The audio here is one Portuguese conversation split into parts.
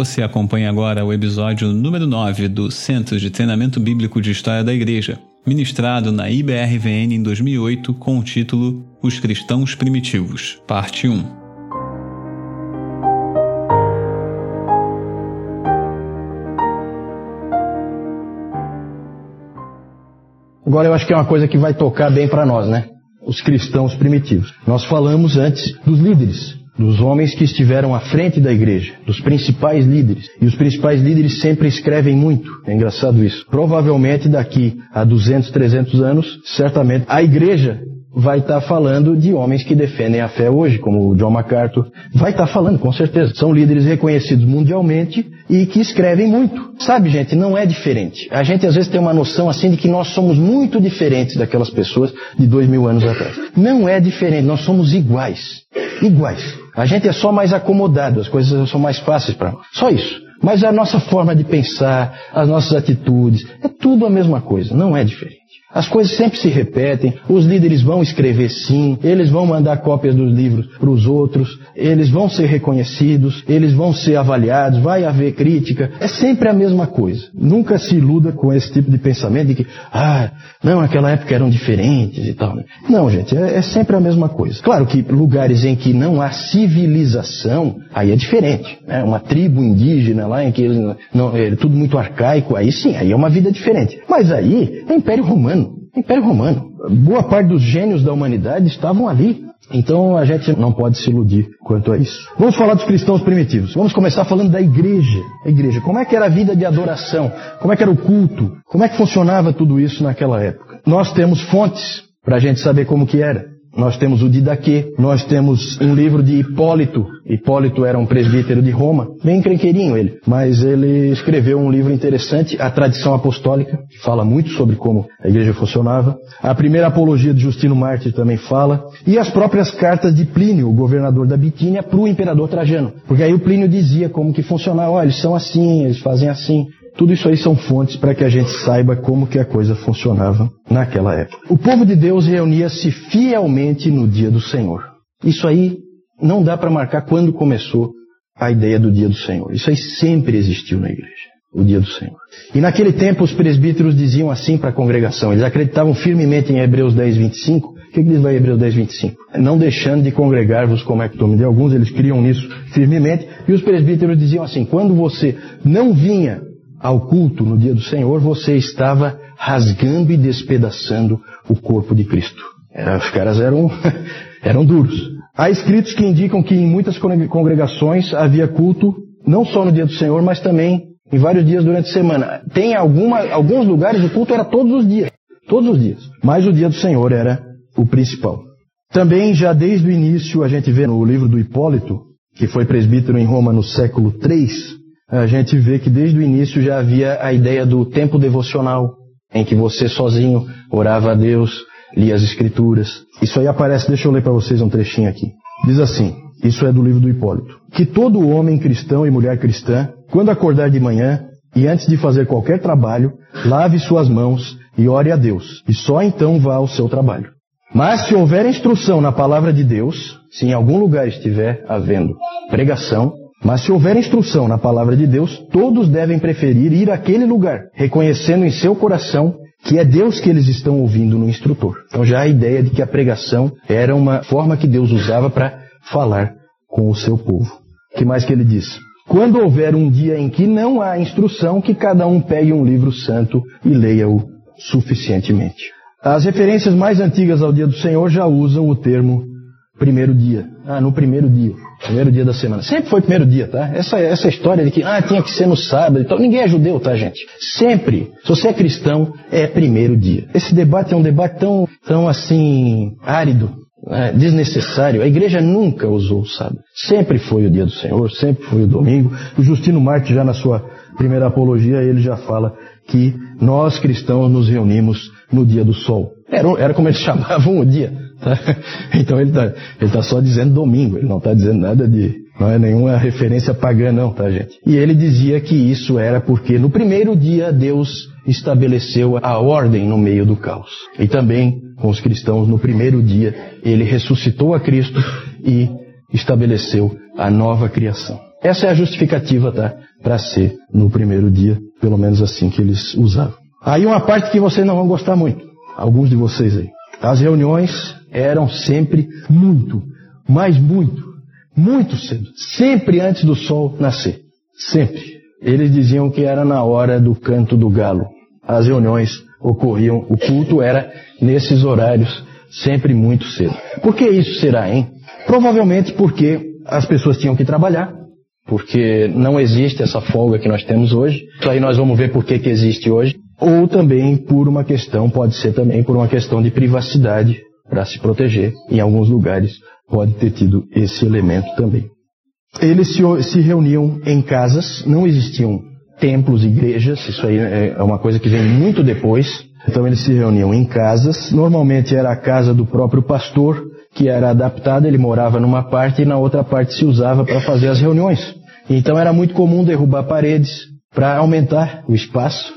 Você acompanha agora o episódio número 9 do Centro de Treinamento Bíblico de História da Igreja, ministrado na IBRVN em 2008 com o título Os Cristãos Primitivos, parte 1. Agora eu acho que é uma coisa que vai tocar bem para nós, né? Os cristãos primitivos. Nós falamos antes dos líderes, dos homens que estiveram à frente da igreja, dos principais líderes. E os principais líderes sempre escrevem muito. É engraçado isso. Provavelmente daqui a 200, 300 anos, certamente a igreja vai estar tá falando de homens que defendem a fé hoje, como o John MacArthur. Vai estar tá falando, com certeza. São líderes reconhecidos mundialmente e que escrevem muito. Sabe, gente, não é diferente. A gente às vezes tem uma noção assim de que nós somos muito diferentes daquelas pessoas de dois mil anos atrás. Não é diferente, nós somos iguais. Iguais. A gente é só mais acomodado, as coisas são mais fáceis para nós. Só isso. Mas a nossa forma de pensar, as nossas atitudes, é tudo a mesma coisa, não é diferente. As coisas sempre se repetem, os líderes vão escrever sim, eles vão mandar cópias dos livros para os outros, eles vão ser reconhecidos, eles vão ser avaliados, vai haver crítica, é sempre a mesma coisa. Nunca se iluda com esse tipo de pensamento de que, ah, não, naquela época eram diferentes e tal. Não, gente, é, é sempre a mesma coisa. Claro que lugares em que não há civilização, aí é diferente. Né? Uma tribo indígena lá em que eles, não, é tudo muito arcaico, aí sim, aí é uma vida diferente. Mas aí é Império Romano. Império Romano. Boa parte dos gênios da humanidade estavam ali. Então a gente não pode se iludir quanto a isso. Vamos falar dos cristãos primitivos. Vamos começar falando da igreja. A igreja. Como é que era a vida de adoração? Como é que era o culto? Como é que funcionava tudo isso naquela época? Nós temos fontes para a gente saber como que era. Nós temos o Didaquê, nós temos um livro de Hipólito. Hipólito era um presbítero de Roma, bem crenqueirinho ele, mas ele escreveu um livro interessante, A Tradição Apostólica, que fala muito sobre como a igreja funcionava. A primeira apologia de Justino Mártir também fala, e as próprias cartas de Plínio, o governador da Bitínia, para o imperador Trajano. Porque aí o Plínio dizia como que funcionava, olha, eles são assim, eles fazem assim. Tudo isso aí são fontes para que a gente saiba como que a coisa funcionava naquela época. O povo de Deus reunia-se fielmente no dia do Senhor. Isso aí não dá para marcar quando começou a ideia do dia do Senhor. Isso aí sempre existiu na igreja, o dia do Senhor. E naquele tempo os presbíteros diziam assim para a congregação, eles acreditavam firmemente em Hebreus 10, 25. O que, que diz lá em Hebreus 10, 25? Não deixando de congregar-vos como é costume de alguns, eles criam nisso firmemente. E os presbíteros diziam assim, quando você não vinha ao culto no dia do Senhor, você estava rasgando e despedaçando o corpo de Cristo. É, os caras eram, eram duros. Há escritos que indicam que em muitas congregações havia culto, não só no dia do Senhor, mas também em vários dias durante a semana. Tem alguma, alguns lugares o culto era todos os dias. Todos os dias. Mas o dia do Senhor era o principal. Também, já desde o início, a gente vê no livro do Hipólito, que foi presbítero em Roma no século III, a gente vê que desde o início já havia a ideia do tempo devocional, em que você sozinho orava a Deus, lia as Escrituras. Isso aí aparece, deixa eu ler para vocês um trechinho aqui. Diz assim, isso é do livro do Hipólito: Que todo homem cristão e mulher cristã, quando acordar de manhã e antes de fazer qualquer trabalho, lave suas mãos e ore a Deus, e só então vá ao seu trabalho. Mas se houver instrução na palavra de Deus, se em algum lugar estiver havendo pregação, mas se houver instrução na palavra de Deus, todos devem preferir ir àquele lugar, reconhecendo em seu coração que é Deus que eles estão ouvindo no instrutor. Então já a ideia de que a pregação era uma forma que Deus usava para falar com o seu povo. O que mais que ele diz? Quando houver um dia em que não há instrução, que cada um pegue um livro santo e leia-o suficientemente. As referências mais antigas ao dia do Senhor já usam o termo primeiro dia. Ah, no primeiro dia. Primeiro dia da semana. Sempre foi primeiro dia, tá? Essa, essa história de que ah, tinha que ser no sábado e tal. Ninguém é judeu, tá, gente? Sempre. Se você é cristão, é primeiro dia. Esse debate é um debate tão, tão assim, árido, né? desnecessário. A igreja nunca usou o sábado. Sempre foi o dia do Senhor, sempre foi o domingo. O Justino Marte, já na sua primeira apologia, ele já fala que nós cristãos nos reunimos no dia do sol. Era, era como eles chamavam o dia. Tá? Então ele está ele tá só dizendo domingo, ele não está dizendo nada de. Não é nenhuma referência pagã, não, tá, gente? E ele dizia que isso era porque no primeiro dia Deus estabeleceu a ordem no meio do caos. E também com os cristãos, no primeiro dia, ele ressuscitou a Cristo e estabeleceu a nova criação. Essa é a justificativa, tá? Para ser no primeiro dia, pelo menos assim que eles usavam. Aí uma parte que vocês não vão gostar muito, alguns de vocês aí. As reuniões eram sempre muito, mas muito, muito cedo. Sempre antes do sol nascer. Sempre. Eles diziam que era na hora do canto do galo. As reuniões ocorriam, o culto era nesses horários, sempre muito cedo. Por que isso será, hein? Provavelmente porque as pessoas tinham que trabalhar, porque não existe essa folga que nós temos hoje. Isso aí nós vamos ver por que, que existe hoje. Ou também por uma questão, pode ser também por uma questão de privacidade para se proteger. Em alguns lugares pode ter tido esse elemento também. Eles se, se reuniam em casas, não existiam templos, igrejas, isso aí é uma coisa que vem muito depois. Então eles se reuniam em casas, normalmente era a casa do próprio pastor, que era adaptada, ele morava numa parte e na outra parte se usava para fazer as reuniões. Então era muito comum derrubar paredes para aumentar o espaço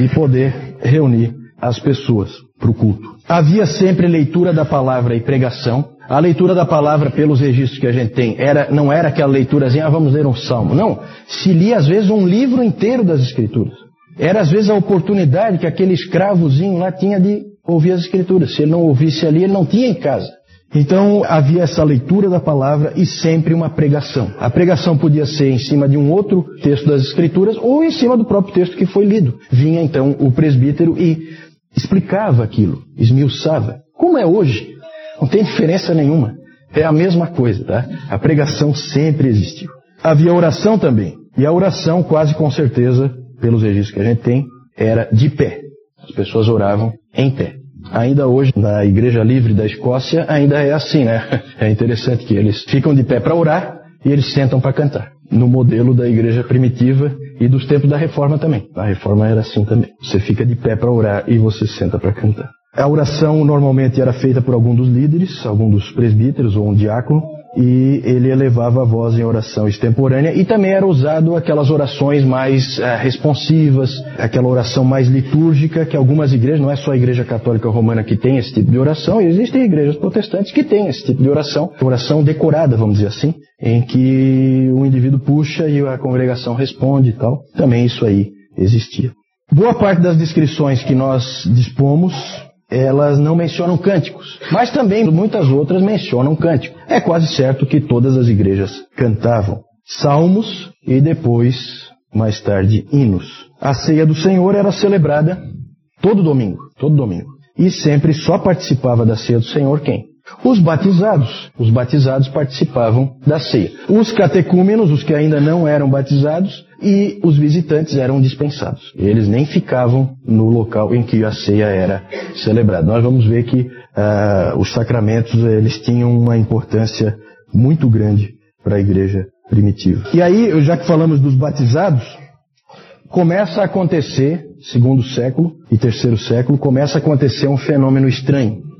e poder reunir as pessoas para o culto. Havia sempre leitura da palavra e pregação. A leitura da palavra, pelos registros que a gente tem, era, não era aquela leitura assim, ah, vamos ler um salmo. Não. Se lia, às vezes, um livro inteiro das Escrituras. Era, às vezes, a oportunidade que aquele escravozinho lá tinha de ouvir as Escrituras. Se ele não ouvisse ali, ele não tinha em casa. Então havia essa leitura da palavra e sempre uma pregação. A pregação podia ser em cima de um outro texto das Escrituras ou em cima do próprio texto que foi lido. Vinha então o presbítero e explicava aquilo, esmiuçava. Como é hoje? Não tem diferença nenhuma. É a mesma coisa, tá? A pregação sempre existiu. Havia oração também. E a oração, quase com certeza, pelos registros que a gente tem, era de pé. As pessoas oravam em pé. Ainda hoje, na Igreja Livre da Escócia, ainda é assim, né? É interessante que eles ficam de pé para orar e eles sentam para cantar. No modelo da igreja primitiva e dos tempos da reforma também. A reforma era assim também. Você fica de pé para orar e você senta para cantar. A oração normalmente era feita por algum dos líderes, algum dos presbíteros ou um diácono, e ele elevava a voz em oração extemporânea e também era usado aquelas orações mais uh, responsivas, aquela oração mais litúrgica que algumas igrejas, não é só a igreja católica romana que tem esse tipo de oração, existem igrejas protestantes que têm esse tipo de oração, oração decorada, vamos dizer assim, em que o indivíduo puxa e a congregação responde e tal. Também isso aí existia. Boa parte das descrições que nós dispomos elas não mencionam cânticos, mas também muitas outras mencionam cântico. É quase certo que todas as igrejas cantavam salmos e depois, mais tarde, hinos. A ceia do Senhor era celebrada todo domingo, todo domingo. E sempre só participava da ceia do Senhor quem? Os batizados. Os batizados participavam da ceia. Os catecúmenos, os que ainda não eram batizados, e os visitantes eram dispensados. Eles nem ficavam no local em que a ceia era celebrada. Nós vamos ver que uh, os sacramentos eles tinham uma importância muito grande para a igreja primitiva. E aí, já que falamos dos batizados, começa a acontecer, segundo século e terceiro século, começa a acontecer um fenômeno estranho.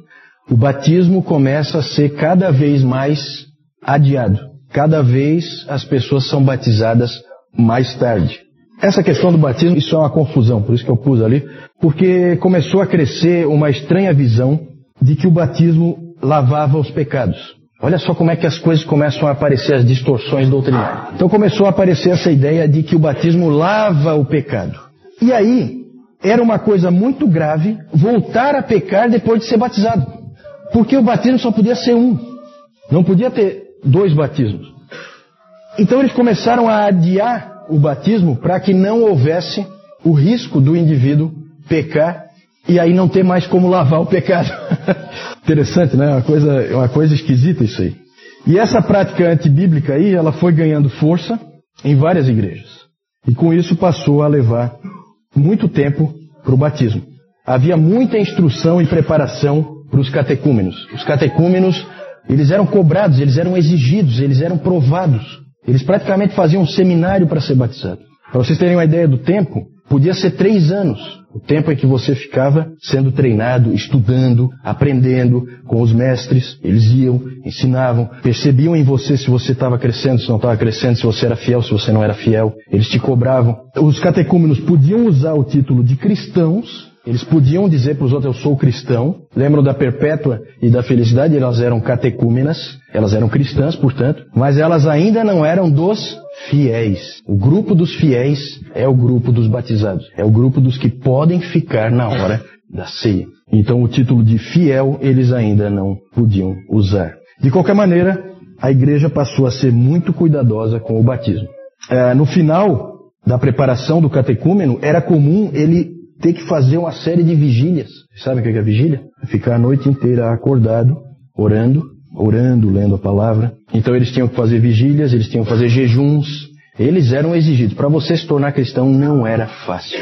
O batismo começa a ser cada vez mais adiado. Cada vez as pessoas são batizadas mais tarde. Essa questão do batismo, isso é uma confusão, por isso que eu pus ali, porque começou a crescer uma estranha visão de que o batismo lavava os pecados. Olha só como é que as coisas começam a aparecer, as distorções doutrinárias. Então começou a aparecer essa ideia de que o batismo lava o pecado. E aí, era uma coisa muito grave voltar a pecar depois de ser batizado. Porque o batismo só podia ser um. Não podia ter dois batismos. Então eles começaram a adiar o batismo para que não houvesse o risco do indivíduo pecar e aí não ter mais como lavar o pecado. Interessante, né? Uma coisa, uma coisa esquisita isso aí. E essa prática antibíblica aí, ela foi ganhando força em várias igrejas. E com isso passou a levar muito tempo para o batismo. Havia muita instrução e preparação para os catecúmenos. Os catecúmenos, eles eram cobrados, eles eram exigidos, eles eram provados. Eles praticamente faziam um seminário para ser batizado. Para vocês terem uma ideia do tempo, podia ser três anos. O tempo em que você ficava sendo treinado, estudando, aprendendo com os mestres. Eles iam, ensinavam, percebiam em você se você estava crescendo, se não estava crescendo, se você era fiel, se você não era fiel. Eles te cobravam. Os catecúmenos podiam usar o título de cristãos eles podiam dizer para os outros, eu sou cristão. Lembram da Perpétua e da Felicidade? Elas eram catecúmenas, elas eram cristãs, portanto, mas elas ainda não eram dos fiéis. O grupo dos fiéis é o grupo dos batizados. É o grupo dos que podem ficar na hora da ceia. Então o título de fiel eles ainda não podiam usar. De qualquer maneira, a igreja passou a ser muito cuidadosa com o batismo. É, no final da preparação do catecúmeno, era comum ele ter que fazer uma série de vigílias. Sabe o que é vigília? Ficar a noite inteira acordado, orando, orando, lendo a palavra. Então eles tinham que fazer vigílias, eles tinham que fazer jejuns. Eles eram exigidos. Para você se tornar cristão não era fácil.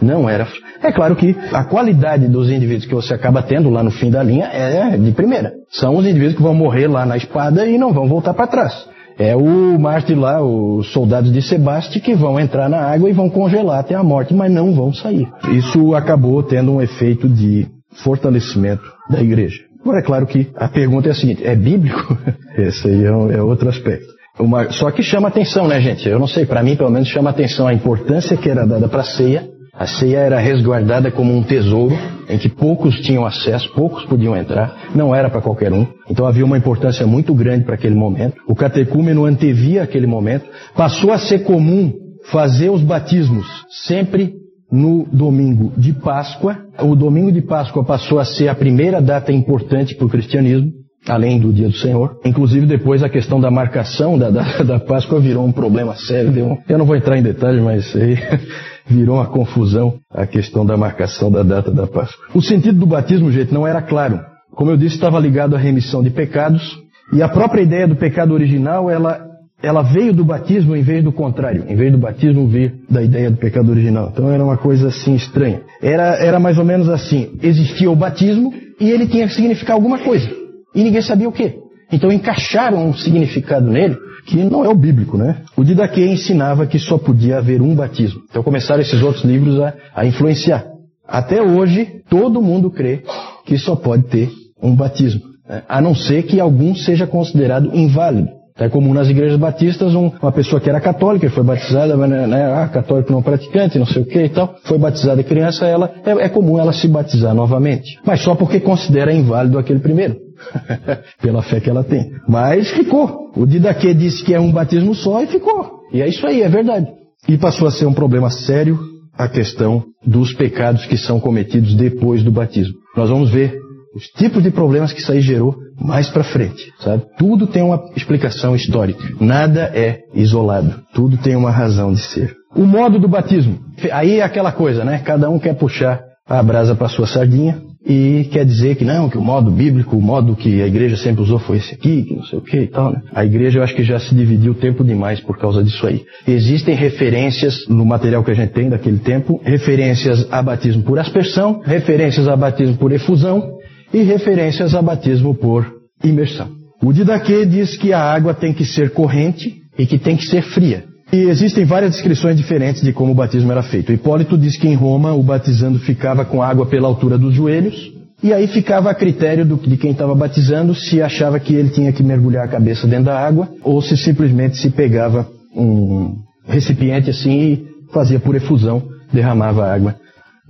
Não era. É claro que a qualidade dos indivíduos que você acaba tendo lá no fim da linha é de primeira. São os indivíduos que vão morrer lá na espada e não vão voltar para trás. É o mártir lá, os soldados de Sebaste que vão entrar na água e vão congelar até a morte, mas não vão sair. Isso acabou tendo um efeito de fortalecimento da igreja. Agora, é claro que a pergunta é a seguinte: é bíblico? Esse aí é, um, é outro aspecto. Uma, só que chama atenção, né, gente? Eu não sei, para mim, pelo menos, chama atenção a importância que era dada para a ceia a ceia era resguardada como um tesouro em que poucos tinham acesso, poucos podiam entrar, não era para qualquer um. Então havia uma importância muito grande para aquele momento. O catecúmeno antevia aquele momento. Passou a ser comum fazer os batismos sempre no domingo de Páscoa. O domingo de Páscoa passou a ser a primeira data importante para o cristianismo além do dia do Senhor. Inclusive, depois a questão da marcação da, da, da Páscoa virou um problema sério. eu não vou entrar em detalhes, mas aí virou uma confusão a questão da marcação da data da Páscoa. O sentido do batismo, gente, não era claro. Como eu disse, estava ligado à remissão de pecados, e a própria ideia do pecado original, ela, ela veio do batismo em vez do contrário, em vez do batismo vir da ideia do pecado original. Então era uma coisa assim estranha. Era, era mais ou menos assim, existia o batismo e ele tinha que significar alguma coisa. E ninguém sabia o quê. Então encaixaram um significado nele que não é o bíblico, né? O Didaquê ensinava que só podia haver um batismo. Então começaram esses outros livros a, a influenciar. Até hoje, todo mundo crê que só pode ter um batismo, né? a não ser que algum seja considerado inválido. É comum nas igrejas batistas um, uma pessoa que era católica foi batizada, né, né, ah, católico não praticante, não sei o que e tal, foi batizada criança, ela é, é comum ela se batizar novamente, mas só porque considera inválido aquele primeiro. pela fé que ela tem. Mas ficou. O Didaquê disse que é um batismo só e ficou. E é isso aí, é verdade. E passou a ser um problema sério a questão dos pecados que são cometidos depois do batismo. Nós vamos ver os tipos de problemas que isso aí gerou mais para frente, sabe? Tudo tem uma explicação histórica. Nada é isolado. Tudo tem uma razão de ser. O modo do batismo. Aí é aquela coisa, né? Cada um quer puxar a brasa para sua sardinha e quer dizer que não, que o modo bíblico, o modo que a igreja sempre usou foi esse aqui, que não sei o que e tal, né? A igreja eu acho que já se dividiu tempo demais por causa disso aí. Existem referências no material que a gente tem daquele tempo, referências a batismo por aspersão, referências a batismo por efusão e referências a batismo por imersão. O Didaquê diz que a água tem que ser corrente e que tem que ser fria. E existem várias descrições diferentes de como o batismo era feito. Hipólito diz que em Roma o batizando ficava com água pela altura dos joelhos, e aí ficava a critério do, de quem estava batizando se achava que ele tinha que mergulhar a cabeça dentro da água, ou se simplesmente se pegava um recipiente assim e fazia por efusão, derramava água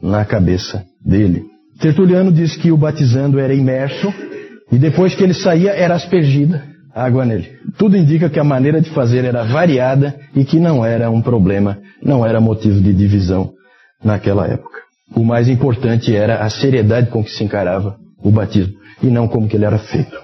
na cabeça dele. Tertuliano diz que o batizando era imerso, e depois que ele saía era aspergida água nele. Tudo indica que a maneira de fazer era variada e que não era um problema, não era motivo de divisão naquela época. O mais importante era a seriedade com que se encarava o batismo e não como que ele era feito.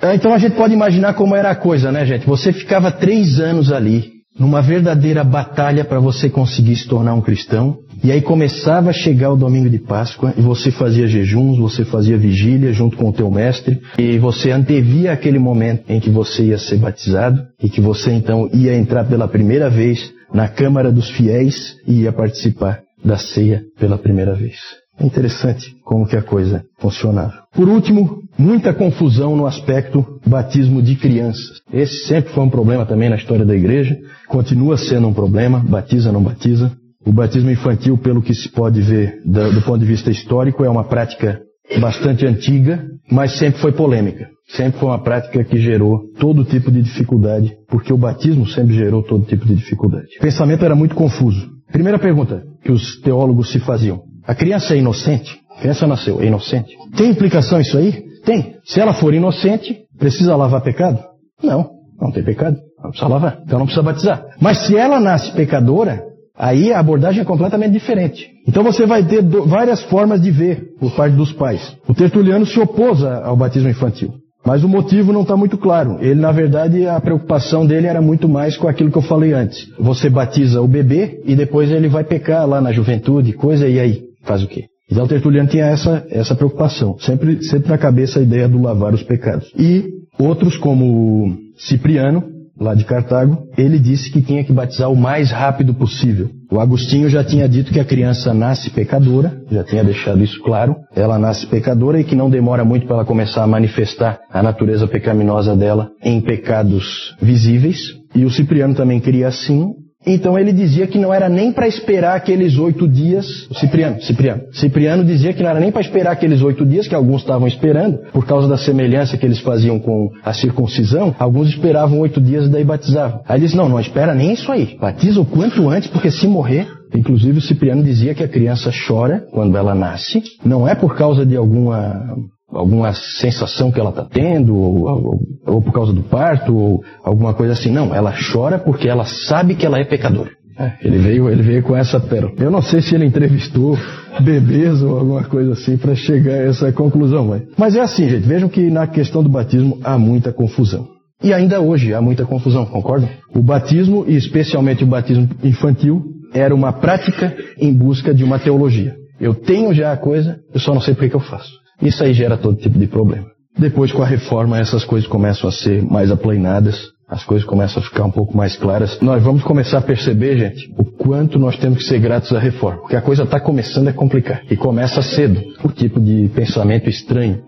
Ah, então a gente pode imaginar como era a coisa, né, gente? Você ficava três anos ali numa verdadeira batalha para você conseguir se tornar um cristão. E aí começava a chegar o domingo de Páscoa e você fazia jejuns, você fazia vigília junto com o teu mestre e você antevia aquele momento em que você ia ser batizado e que você então ia entrar pela primeira vez na Câmara dos Fiéis e ia participar da ceia pela primeira vez. É interessante como que a coisa funcionava. Por último, muita confusão no aspecto batismo de crianças. Esse sempre foi um problema também na história da igreja, continua sendo um problema, batiza não batiza. O batismo infantil, pelo que se pode ver do, do ponto de vista histórico, é uma prática bastante antiga, mas sempre foi polêmica. Sempre foi uma prática que gerou todo tipo de dificuldade, porque o batismo sempre gerou todo tipo de dificuldade. O pensamento era muito confuso. Primeira pergunta que os teólogos se faziam: a criança é inocente? A criança nasceu, é inocente? Tem implicação isso aí? Tem. Se ela for inocente, precisa lavar pecado? Não. Não tem pecado, não precisa lavar, então não precisa batizar. Mas se ela nasce pecadora, aí a abordagem é completamente diferente. Então você vai ter várias formas de ver por parte dos pais. O Tertuliano se opôs ao batismo infantil. Mas o motivo não está muito claro. Ele, na verdade, a preocupação dele era muito mais com aquilo que eu falei antes. Você batiza o bebê e depois ele vai pecar lá na juventude, coisa, e aí? Faz o quê? Então Tertuliano tinha essa, essa preocupação. Sempre, sempre na cabeça a ideia do lavar os pecados. E outros, como Cipriano, lá de Cartago, ele disse que tinha que batizar o mais rápido possível. O Agostinho já tinha dito que a criança nasce pecadora, já tinha deixado isso claro. Ela nasce pecadora e que não demora muito para ela começar a manifestar a natureza pecaminosa dela em pecados visíveis. E o Cipriano também queria assim, então ele dizia que não era nem para esperar aqueles oito dias. Cipriano, Cipriano. Cipriano dizia que não era nem para esperar aqueles oito dias que alguns estavam esperando, por causa da semelhança que eles faziam com a circuncisão. Alguns esperavam oito dias e daí batizavam. Aí ele disse: não, não espera nem isso aí. Batiza o quanto antes, porque se morrer, Inclusive, o Cipriano dizia que a criança chora quando ela nasce, não é por causa de alguma alguma sensação que ela está tendo, ou, ou, ou, por causa do parto, ou alguma coisa assim. Não, ela chora porque ela sabe que ela é pecadora. É, ele veio, ele veio com essa pérola. Eu não sei se ele entrevistou bebês ou alguma coisa assim para chegar a essa conclusão, mas, mas é assim, gente. Vejam que na questão do batismo há muita confusão. E ainda hoje há muita confusão, concordam? O batismo, e especialmente o batismo infantil, era uma prática em busca de uma teologia. Eu tenho já a coisa, eu só não sei por que eu faço. Isso aí gera todo tipo de problema. Depois, com a reforma, essas coisas começam a ser mais aplainadas, as coisas começam a ficar um pouco mais claras. Nós vamos começar a perceber, gente, o quanto nós temos que ser gratos à reforma. Porque a coisa está começando a complicar. E começa cedo. O tipo de pensamento estranho.